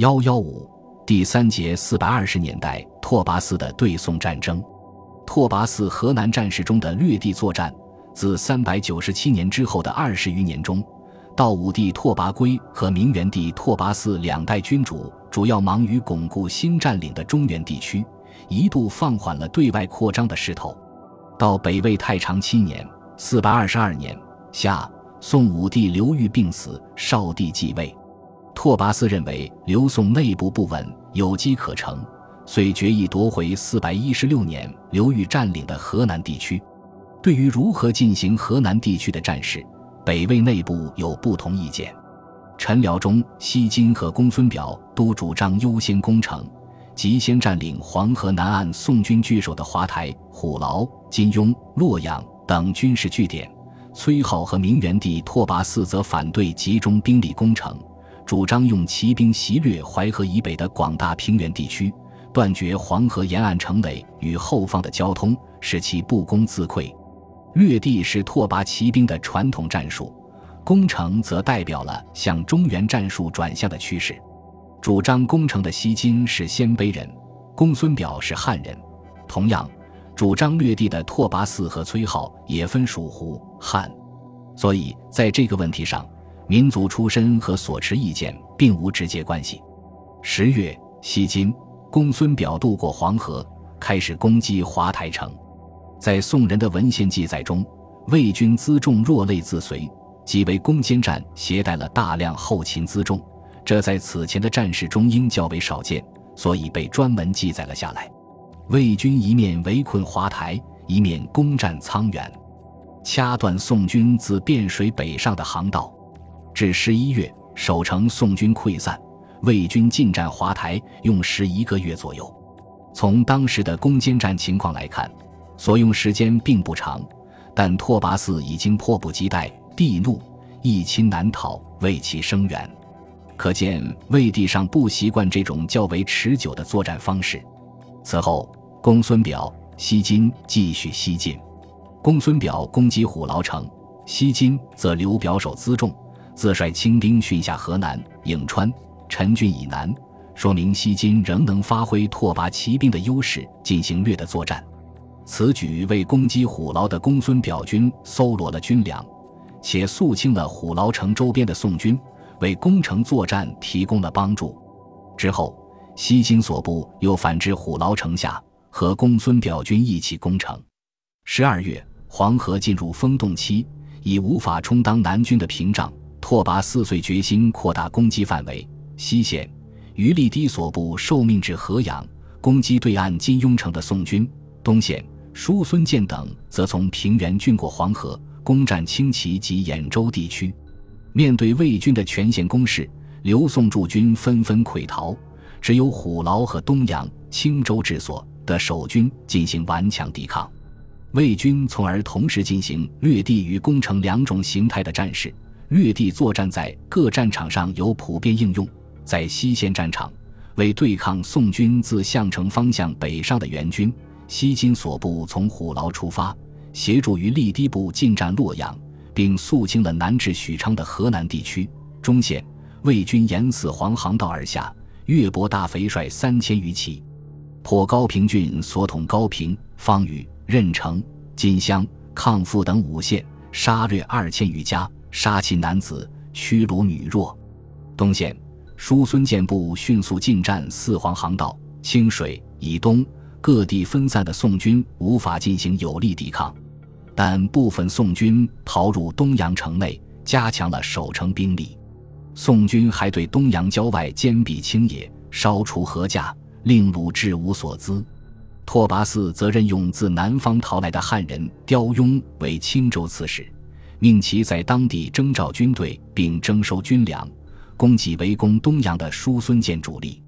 幺幺五第三节四百二十年代拓跋嗣的对宋战争，拓跋嗣河南战事中的掠地作战，自三百九十七年之后的二十余年中，到武帝拓跋圭和明元帝拓跋嗣两代君主主要忙于巩固新占领的中原地区，一度放缓了对外扩张的势头。到北魏太常七年（四百二十二年）夏，宋武帝刘裕病死，少帝继位。拓跋嗣认为刘宋内部不稳，有机可乘，遂决意夺回四百一十六年刘裕占领的河南地区。对于如何进行河南地区的战事，北魏内部有不同意见。陈辽中、西金和公孙表都主张优先攻城，即先占领黄河南岸宋军据守的华台、虎牢、金庸、洛阳等军事据点。崔浩和明元帝拓跋嗣则反对集中兵力攻城。主张用骑兵袭掠淮河以北的广大平原地区，断绝黄河沿岸城垒与后方的交通，使其不攻自溃。掠地是拓跋骑兵的传统战术，攻城则代表了向中原战术转向的趋势。主张攻城的西金是鲜卑人，公孙表是汉人。同样，主张掠地的拓跋嗣和崔浩也分属胡汉，所以在这个问题上。民族出身和所持意见并无直接关系。十月，西金公孙表渡过黄河，开始攻击华台城。在宋人的文献记载中，魏军辎重若类自随，即为攻坚战携带了大量后勤辎重，这在此前的战事中应较为少见，所以被专门记载了下来。魏军一面围困华台，一面攻占沧源，掐断宋军自汴水北上的航道。至十一月，守城宋军溃散，魏军进占华台用时一个月左右。从当时的攻坚战情况来看，所用时间并不长，但拓跋嗣已经迫不及待，地怒，一亲难逃，为其声援。可见魏帝尚不习惯这种较为持久的作战方式。此后，公孙表、西金继续西进，公孙表攻击虎牢城，西金则留表守辎重。自率轻兵训下河南颍川陈郡以南，说明西金仍能发挥拓跋骑兵的优势进行掠的作战。此举为攻击虎牢的公孙表军搜罗了军粮，且肃清了虎牢城周边的宋军，为攻城作战提供了帮助。之后，西金所部又反至虎牢城下，和公孙表军一起攻城。十二月，黄河进入封冻期，已无法充当南军的屏障。拓跋四岁决心扩大攻击范围，西线于立低所部受命至河阳攻击对岸金庸城的宋军；东线叔孙建等则从平原郡过黄河，攻占青旗及兖州地区。面对魏军的全线攻势，刘宋驻军纷纷溃逃，只有虎牢和东阳、青州治所的守军进行顽强抵抗。魏军从而同时进行掠地与攻城两种形态的战事。掠地作战在各战场上有普遍应用，在西线战场，为对抗宋军自项城方向北上的援军，西金所部从虎牢出发，协助于立低部进占洛阳，并肃清了南至许昌的河南地区。中线，魏军沿四黄航道而下，越伯大肥率三千余骑，破高平郡所统高平、方宇、任城、金乡、抗父等五县，杀掠二千余家。杀秦男子，驱虏女弱。东线，叔孙建部迅速进占四黄航道、清水以东各地分散的宋军无法进行有力抵抗，但部分宋军逃入东阳城内，加强了守城兵力。宋军还对东阳郊外坚壁清野，烧除禾稼，令鲁智无所资。拓跋嗣则任用自南方逃来的汉人刁雍为青州刺史。命其在当地征召军队，并征收军粮，供给围攻东阳的叔孙建主力。